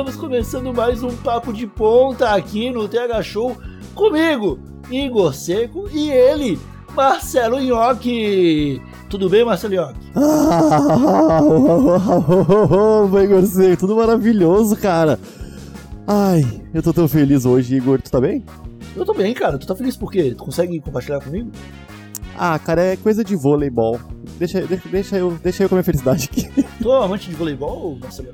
estamos começando mais um papo de ponta aqui no TH Show comigo, Igor Seco, e ele, Marcelo Nhoque. Tudo bem, Marcelo Nhoque? Ah, Igor Seco, tudo maravilhoso, cara. Ai, eu tô tão feliz hoje, Igor. Tu tá bem? Eu tô bem, cara. Tu tá feliz por quê? Tu consegue compartilhar comigo? Ah, cara, é coisa de voleibol. Deixa, deixa, deixa, eu, deixa eu com a minha felicidade aqui. Tu é amante de voleibol, Marcelo?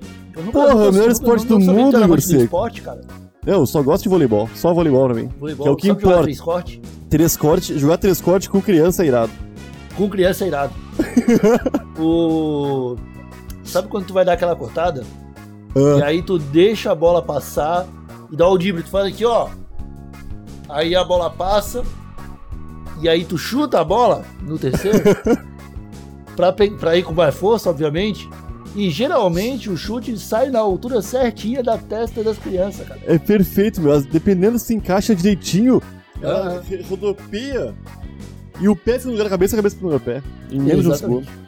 Porra, o melhor esporte do mundo, Igor do Seco. esporte, cara. Eu só gosto de voleibol. Só voleibol pra mim. Voleibol, Que é o que sabe jogar importa. três corte? Três cortes, jogar três cortes com criança é irado. Com criança é irado. o... Sabe quando tu vai dar aquela cortada? E Ah, aí tu deixa a bola passar e dá o drible. Tu faz aqui, ó. Aí a bola passa. E aí tu chuta a bola no terceiro. pra, pe- pra ir com mais força, obviamente. E geralmente o chute sai na altura certinha da testa das crianças, cara. é perfeito, meu. Dependendo se encaixa direitinho, ela Ah. rodopeia. E o pé fica no lugar da cabeça, a cabeça fica no lugar do pé. Em menos de um segundo. Exatamente.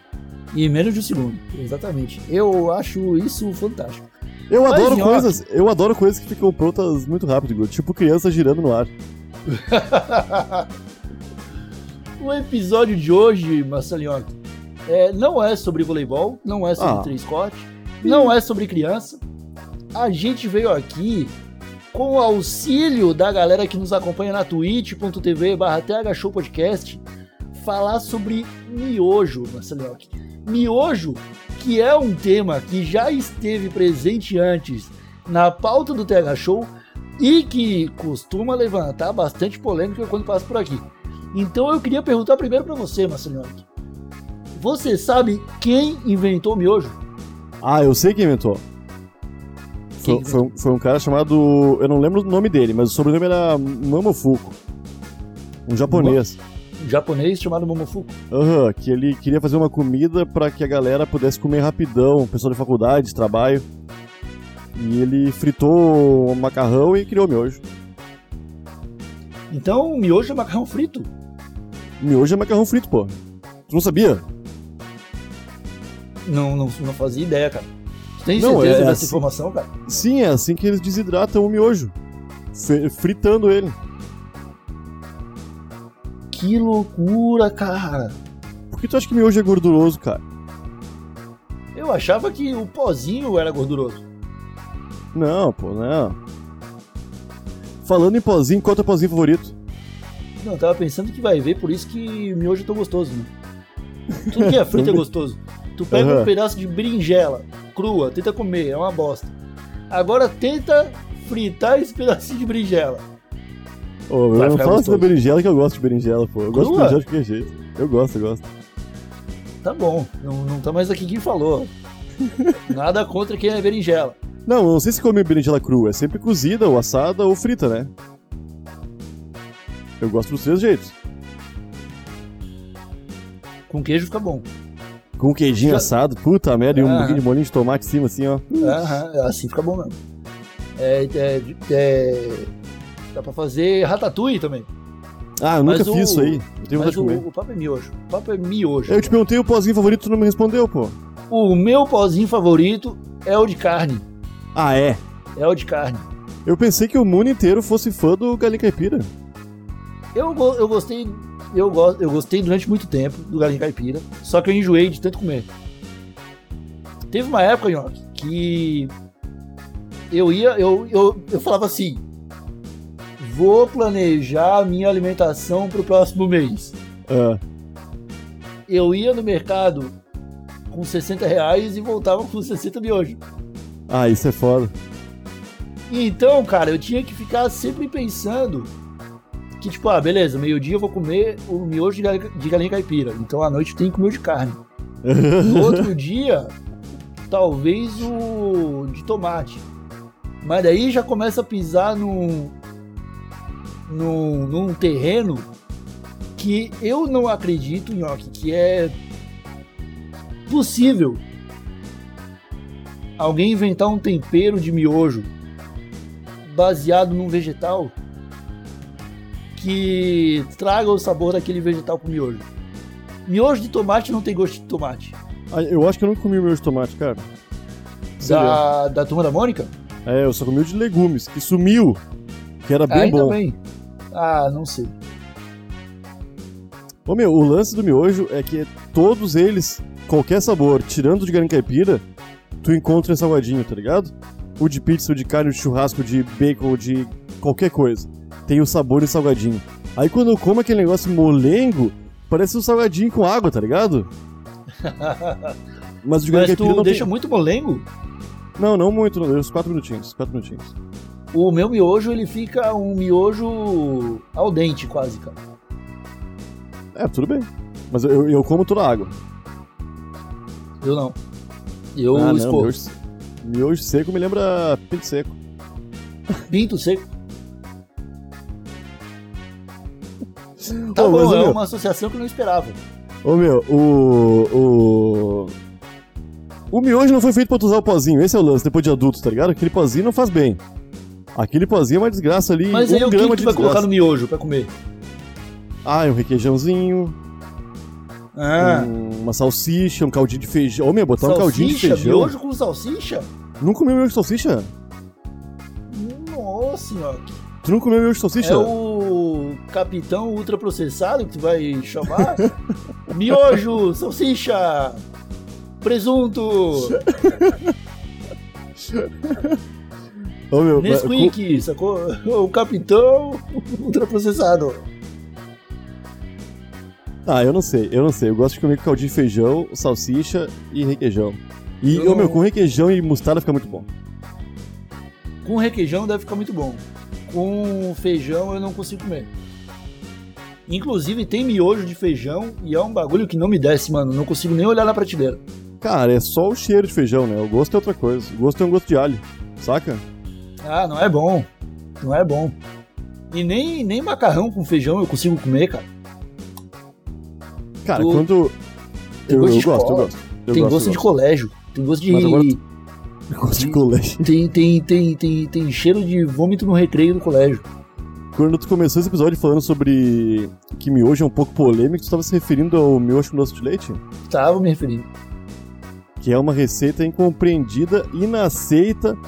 E menos de um segundo. Exatamente. Eu acho isso fantástico. Eu Mas, adoro Nhoque. coisas, eu adoro coisas que ficam prontas muito rápido. Tipo criança girando no ar. o episódio de hoje, Marcelinho, é, não é sobre voleibol, não é sobre Ah. três cortes, não é sobre criança. A gente veio aqui com o auxílio da galera que nos acompanha na twitch.tv barra Show Podcast falar sobre miojo, Marcelinho. Miojo, que é um tema que já esteve presente antes na pauta do TH Show e que costuma levantar bastante polêmica quando passa por aqui. Então eu queria perguntar primeiro pra você, Marcelinho. Você sabe quem inventou o miojo? Ah, eu sei quem inventou. Quem Foi, foi um, foi um cara chamado. Eu não lembro o nome dele, mas o sobrenome era Mamofuku. Um japonês. Um japonês chamado Momofuku. Aham, que ele queria fazer uma comida pra que a galera pudesse comer rapidão, pessoal de faculdade, de trabalho. E ele fritou o macarrão e criou o miojo. Então o miojo é macarrão frito. Miojo é macarrão frito, pô. Tu não sabia? Não, não, não fazia ideia, cara. Você tem Não, certeza é dessa assim. informação, cara? Sim, é assim que eles desidratam o miojo. Fritando ele. Que loucura, cara. Por que tu acha que miojo é gorduroso, cara? Eu achava que o pozinho era gorduroso. Não, pô, não. Falando em pozinho, qual é o teu pozinho favorito? Não, eu tava pensando que vai ver, por isso que miojo é tão gostoso, né? Tudo que é frito é gostoso. Tu pega Aham. um pedaço de berinjela crua, tenta comer, é uma bosta. Agora tenta fritar esse pedacinho de berinjela. Ô, Vai eu não falo gostoso. sobre berinjela que eu gosto de berinjela, pô. Eu gosto de Crua? berinjela de qualquer jeito. Eu gosto, eu gosto. Tá bom, não, não tá mais aqui quem falou. Nada contra quem é berinjela. Não, eu não sei se come berinjela crua. É sempre cozida, ou assada, ou frita, né? Eu gosto dos três jeitos. Com queijo fica bom. Com queijinho Já- assado, puta merda, e um pouquinho de molinho de tomate em cima, assim, ó. Aham, assim fica bom mesmo. É, é, é- dá pra fazer ratatouille também. Ah, eu nunca Mas o- fiz isso aí. Eu tenho vontade Mas de o, comer. o papo é miojo. O papo é miojo. Eu te perguntei o pozinho favorito, tu não me respondeu, pô. O meu pozinho favorito é o de carne. Ah, é? É o de carne. Eu pensei que o mundo inteiro fosse fã do Galinha Caipira. Eu, eu gostei. Eu, go- eu gostei durante muito tempo do galinha caipira, só que eu enjoei de tanto comer. Teve uma época, Nhoque, que eu ia. Eu, eu, eu falava assim: vou planejar a minha alimentação pro próximo mês. Ah, Eu ia no mercado com 60 reais e voltava com 60 miojos. ah, isso é foda. Então, cara, eu tinha que ficar sempre pensando que, tipo, ah, beleza, meio-dia eu vou comer o miojo de galinha, de galinha caipira. Então à noite tem que comer o de carne. No outro dia, talvez o de tomate. Mas daí já começa a pisar num, num, num terreno que eu não acredito, Nhoque, que é possível alguém inventar um tempero de miojo baseado num vegetal que traga o sabor daquele vegetal pro miojo. Miojo de tomate não tem gosto de tomate. Ah, eu acho que eu nunca comi miojo de tomate, cara. Da, da turma da Mônica? É, eu só comi o de legumes, que sumiu. Que era bem Ainda bom. bem. Ah, não sei. Ô meu, o lance do miojo é que todos eles, qualquer sabor, tirando o de galinha caipira, tu encontra em salgadinho, tá ligado? O de pizza, o de carne, o de churrasco, o de bacon, de qualquer coisa. Tem o sabor em salgadinho. Aí quando eu como aquele negócio molengo, parece um salgadinho com água, tá ligado? Mas o de Mas tu não deixa tem... muito molengo? Não, não muito, não. Uns 4 minutinhos, 4 minutinhos. O meu miojo, ele fica um miojo al dente, quase, cara. É, tudo bem. Mas eu, eu como toda a água. Eu não. Eu ah, não, miojo, miojo seco me lembra pinto seco. Pinto seco. Tá Ô, bom, mas, é meu, uma associação que eu não esperava. Ô meu, o. O. O miojo não foi feito pra tu usar o pozinho, esse é o lance, depois de adulto, tá ligado? Aquele pozinho não faz bem. Aquele pozinho é uma desgraça ali, Mas um aí o que, que tu vai desgraça. colocar no miojo pra comer? Ah, um requeijãozinho, Ah, um- uma salsicha, um caldinho de feijão. Ô meu, botar um caldinho de salsicha, feijão. miojo com salsicha? Não comeu miojo de salsicha? Nossa senhora. Tu não comeu miojo de salsicha? É o capitão ultraprocessado que tu vai chamar? Miojo, salsicha, presunto, Ô meu, Nesquik, sacou? O capitão ultraprocessado. Ah, eu não sei, eu não sei. Eu gosto de comer com caldinho de feijão, salsicha e requeijão. E, Eu ô meu, com requeijão e mostarda fica muito bom. Com requeijão deve ficar muito bom. Com feijão eu não consigo comer. Inclusive tem miojo de feijão e é um bagulho que não me desce, mano. Não consigo nem olhar na prateleira. Cara, é só o cheiro de feijão, né? O gosto é outra coisa. O gosto é um gosto de alho, saca? Ah, não é bom. Não é bom. E nem, nem macarrão com feijão eu consigo comer, cara. Cara, Tu- quando. tem Eu, gosto eu de gosto, eu gosto. Eu tem gosto, gosto eu de gosto. colégio. Tem gosto de. Agora gosto de colégio. Tem, tem, tem, tem, tem cheiro de vômito no recreio do colégio. Quando tu começou esse episódio falando sobre que miojo é um pouco polêmico, tu tava se referindo ao miojo com doce de leite? Tava me referindo. Que é uma receita incompreendida, inaceita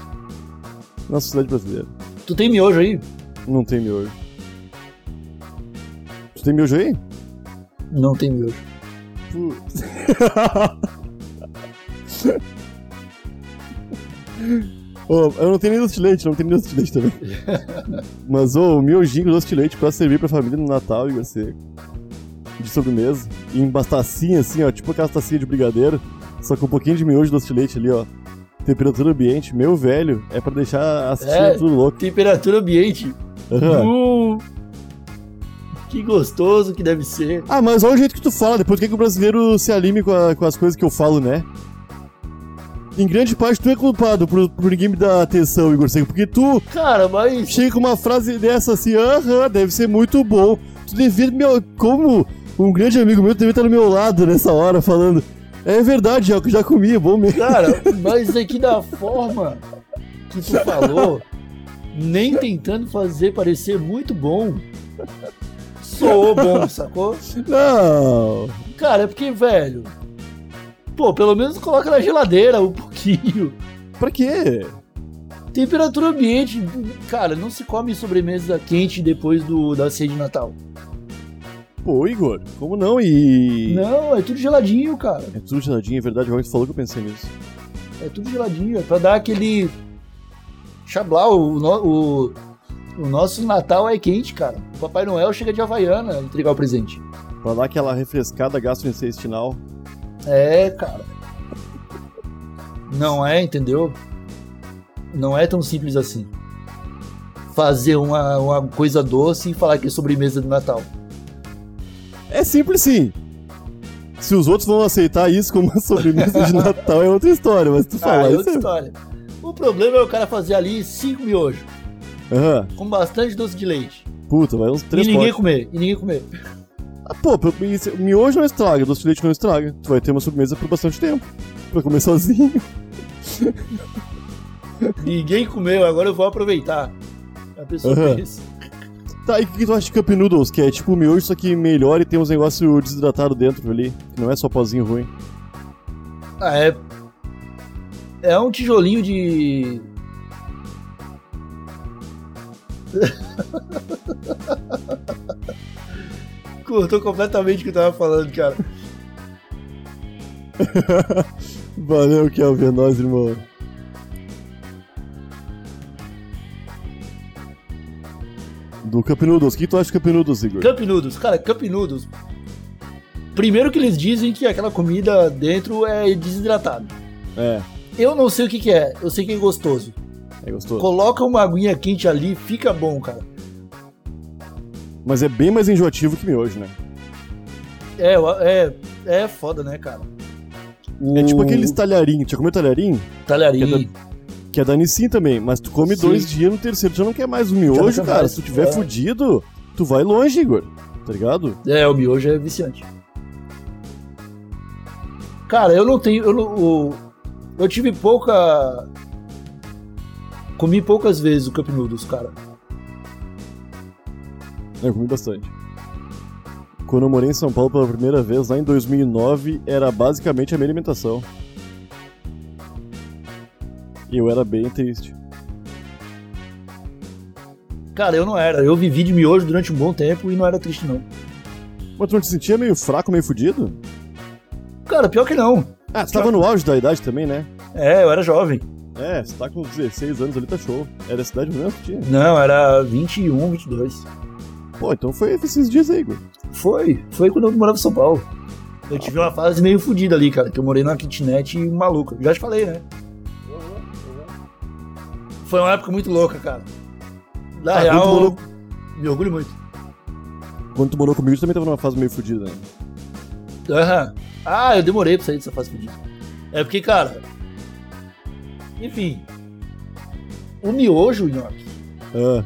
na sociedade brasileira. Tu tem miojo aí? Não tem miojo. Tu tem miojo aí? Não tem miojo. Putz. Ô, eu não tenho nem doce de leite, não tenho nem doce de leite também. Mas ô, o miojinho com doce de leite pra servir pra família no Natal e você de sobremesa. E em tacinha assim, ó, tipo aquela tacinha de brigadeiro, só com um pouquinho de miojo e doce de leite ali, ó. Temperatura ambiente, meu velho, é pra deixar assistindo É. tudo louco. Temperatura ambiente. Aham. Uh, que gostoso que deve ser. Ah, mas olha o jeito que tu fala, depois que o brasileiro se alime com, a- com as coisas que eu falo, né? Em grande parte tu é culpado por, por ninguém me dar atenção, Igor Seco, porque tu Cara, mas. chega com uma frase dessa assim, aham, deve ser muito bom. Tu devia, meu, como um grande amigo meu, tu devia estar no meu lado nessa hora falando, é verdade, é o que já comi, é bom mesmo. Cara, mas aqui da forma que tu falou, nem tentando fazer parecer muito bom, soou bom, sacou? Não, Cara, é porque, velho. Pô, pelo menos coloca na geladeira um pouquinho. pra quê? Temperatura ambiente, cara, não se come sobremesa quente depois do, da ceia de Natal. Pô, Igor, como não? E... Não, é tudo geladinho, cara. É tudo geladinho, é verdade, agora que tu falou que eu pensei nisso. É tudo geladinho, é pra dar aquele. Chablau, o, no- o, o nosso Natal é quente, cara. O Papai Noel chega de Havaiana entregar o presente. Pra dar aquela refrescada gastrointestinal. É, cara. Não é, entendeu? Não é tão simples assim. Fazer uma, uma coisa doce e falar que é sobremesa de Natal. É simples sim. Se os outros vão aceitar isso como uma sobremesa de Natal é outra história, mas tu Ah, falar é isso. outra história. O problema é o cara fazer ali cinco miojos, Aham, com bastante doce de leite. puta, vai uns três e ninguém potes. comer, e ninguém comer. Pô, isso- miojo não estraga, doce de leite não estraga. Tu vai ter uma sobremesa por bastante tempo. Pra comer sozinho. Ninguém comeu, agora eu vou aproveitar. A pessoa pensa. Tá, e o que que tu acha de Cup Noodles? Que é tipo miojo, só que melhor e tem uns negócios desidratados dentro ali. Que não é só pozinho ruim. Ah, é. É um tijolinho de. Cortou completamente o que eu tava falando, cara. Valeu, Kelvin, é nóis, irmão. Do Cup Noodles. O que tu acha de Cup Noodles, Igor? Cup Noodles, cara, Cup Noodles. Primeiro que eles dizem que aquela comida dentro é desidratada. É, Eu não sei o que, que é, eu sei que é gostoso. é gostoso. Coloca uma aguinha quente ali, fica bom, cara. Mas é bem mais enjoativo que miojo, né? É, é, é foda, né, cara? É tipo aqueles talharinhos. Já comeu talharinho? talharinho. Que é da Nissin também, mas tu come Sim. dois dias no terceiro, tu já não quer mais o miojo, cara. mais, Se tu tiver é. fudido, tu vai longe, Igor. Tá ligado? É, o miojo é viciante. Cara, eu não tenho. Eu, não- o- eu tive pouca. Comi poucas vezes o Cup Noodles, cara. Eu comi bastante. Quando eu morei em São Paulo pela primeira vez, lá em 2009, era basicamente a minha alimentação. E eu era bem triste. Cara, eu não era. Eu vivi de miojo durante um bom tempo e não era triste, não. Mas tu não te sentia meio fraco, meio fudido? Cara, pior que não. Ah, você tava no auge da idade também, né? É, eu era jovem. É, você tá com 16 anos ali, tá show. Era a cidade mesmo que tinha? Não, era 21, 22. Pô, então foi esses dias aí, Igor. Foi, foi quando eu morava em São Paulo. Eu tive uma fase meio fodida ali, cara, que eu morei numa kitnet maluca. Já te falei, né? Foi uma época muito louca, cara. Na Ah, real, morou- me orgulho muito. Quando tu morou comigo, tu também tava numa fase meio fudida, né? Aham. Ah, eu demorei pra sair dessa fase fodida. É porque, cara. Enfim. O miojo, Nhoque, Ah,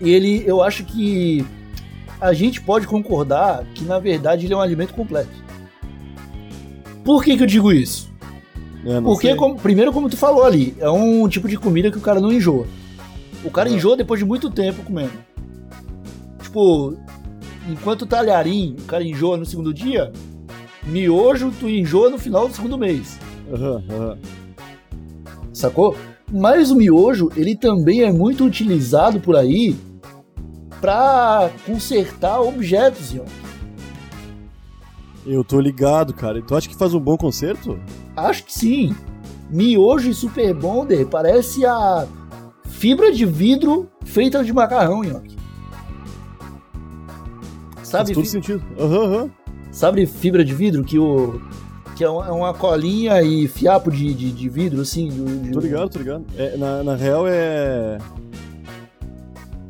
ele, eu acho que a gente pode concordar que, na verdade, ele é um alimento completo. Por que, que eu digo isso? não Porque, como- primeiro, como tu falou ali, é um tipo de comida que o cara não enjoa. O cara Uhum. enjoa depois de muito tempo comendo. Tipo, enquanto talharim, o cara enjoa no segundo dia, miojo, tu enjoa no final do segundo mês. Aham, aham. Sacou? Mas o miojo, ele também é muito utilizado por aí pra consertar objetos, ó. Eu tô ligado, cara. Tu acha que faz um bom concerto? Acho que sim. Miojo e Super Bonder parece a fibra de vidro feita de macarrão, Nhoque. Sabe, faz todo fi- sentido. Aham, aham. sabe fibra de vidro que o que é uma é uma colinha e fiapo de, de, de vidro assim? do- de- Tô ligado, tô ligado. É, na, na real é.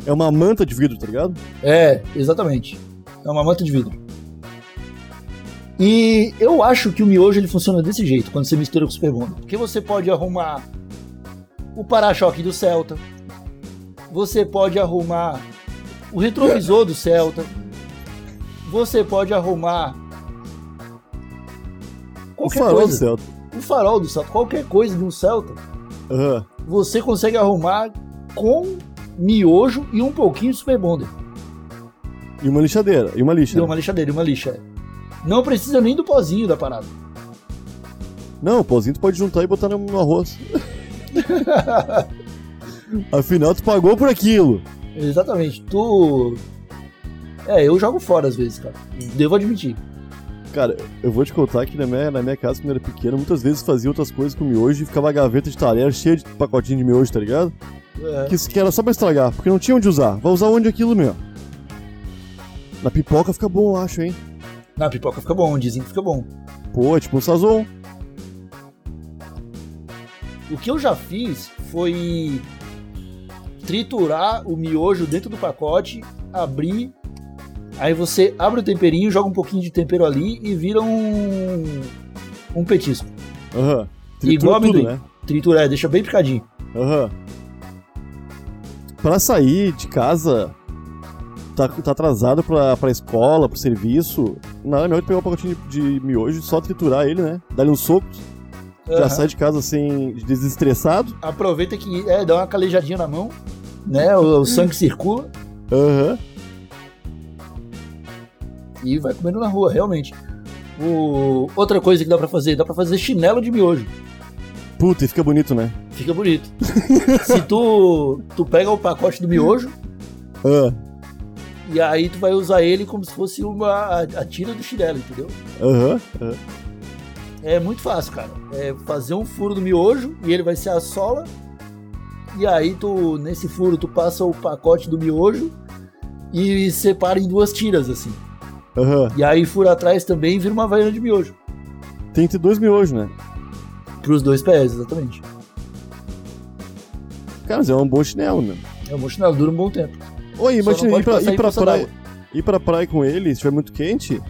É uma manta de vidro, tá ligado? É, exatamente. É uma manta de vidro. E eu acho que o miojo ele funciona desse jeito quando você mistura com o Super. Porque você pode arrumar o para-choque do Celta. Você pode arrumar o retrovisor do Celta. Você pode arrumar O qualquer farol do coisa. Celta. O farol do Celta, qualquer coisa de um Celta, Aham. você consegue arrumar com miojo e um pouquinho de Super Bonder. E uma lixadeira. E uma lixa. E uma lixadeira, e uma lixa. é. Não precisa nem do pozinho da parada. Não, o pauzinho tu pode juntar e botar no arroz. Afinal, tu pagou por aquilo. Exatamente. Tu. É, eu jogo fora às vezes, cara. Devo admitir. Cara, eu vou te contar que na minha, na minha casa, quando eu era pequeno, muitas vezes fazia outras coisas com miojo e ficava a gaveta de talher cheia de pacotinho de miojo, tá ligado? É. Que, que era só pra estragar, porque não tinha onde usar. Vai usar onde aquilo, meu? Na pipoca fica bom, eu acho, hein? Na pipoca fica bom, dizem que fica bom. Pô, é tipo um sazon. O que eu já fiz foi triturar o miojo dentro do pacote, abrir, aí você abre o temperinho, joga um pouquinho de tempero ali e vira um um petisco. Aham. Igual Tritura tudo, amendoim. né? Tritura, é, deixa bem picadinho. Aham. Pra sair de casa, tá, tá atrasado pra, pra escola, pro serviço, nada melhor que pegar um pacotinho de, de miojo e só triturar ele, né? Dar-lhe um soco, já Aham. sai de casa assim, desestressado. Aproveita que é, dá uma calejadinha na mão, né? O, o sangue circula Aham. E vai comendo na rua, realmente. O... Outra coisa que dá pra fazer, dá pra fazer chinelo de miojo. Puta, e fica bonito, né? Fica bonito. Se tu, tu pega o pacote do miojo Ah, e aí tu vai usar ele como se fosse uma a, tira do chinelo, entendeu? Aham. É muito fácil, cara. É fazer um furo no miojo e ele vai ser a sola. E aí tu, nesse furo, tu passa o pacote do miojo e separa em duas tiras, assim. Aham. E aí fura atrás também e vira uma vaiana de miojo. Tem que ter dois miojos, né? Pros dois pés, exatamente. Cara, mas é um bom chinelo, né? É um bom chinelo, dura um bom tempo. Oi, imagina ir pra, ir pra praia. Ir pra praia com ele, se estiver muito quente,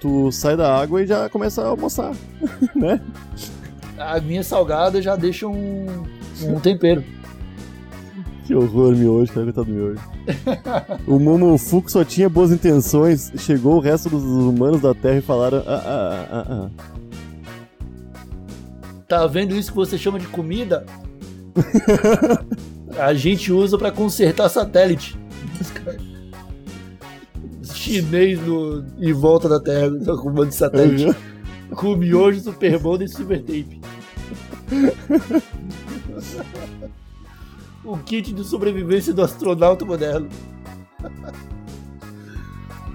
tu sai da água e já começa a almoçar, né? A aguinha salgada já deixa um, um tempero. Que horror, miojo, cara, coitado do miojo. o Momofuku só tinha boas intenções, chegou o resto dos humanos da Terra e falaram: ah, ah, ah, ah, Tá vendo isso que você chama de comida? A gente usa pra consertar satélite. Chinês no, em volta da Terra, com um monte de ah. satélite. Com miojo, super bom e silver tape. O kit de sobrevivência do astronauta moderno.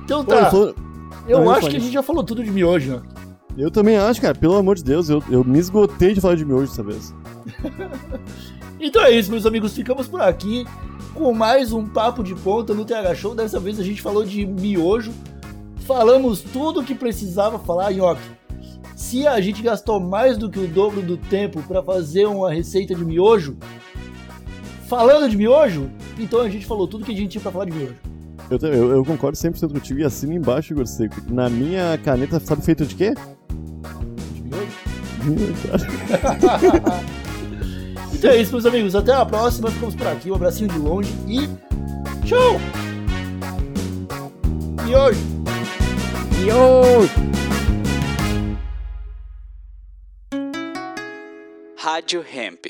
Então Pô, tá, eu, sou- eu acho que a gente já falou tudo de miojo, né? eu também acho, cara, pelo amor de Deus, eu, eu me esgotei de falar de miojo dessa vez. Então é isso, meus amigos. Ficamos por aqui com mais um Papo de Ponta no TH Show. Dessa vez a gente falou de miojo. Falamos tudo o que precisava falar, Nhoque. Se a gente gastou mais do que o dobro do tempo para fazer uma receita de miojo, falando de miojo, então a gente falou tudo que a gente tinha pra falar de miojo. Eu, também- eu, eu concordo 100% contigo e assino embaixo, Igor Seco. Na minha caneta, sabe feito de quê? De miojo? Então é isso, meus amigos. Até a próxima. Ficamos por aqui. Um abracinho de longe e. Show! Miojo! Miojo! Rádio Hemp.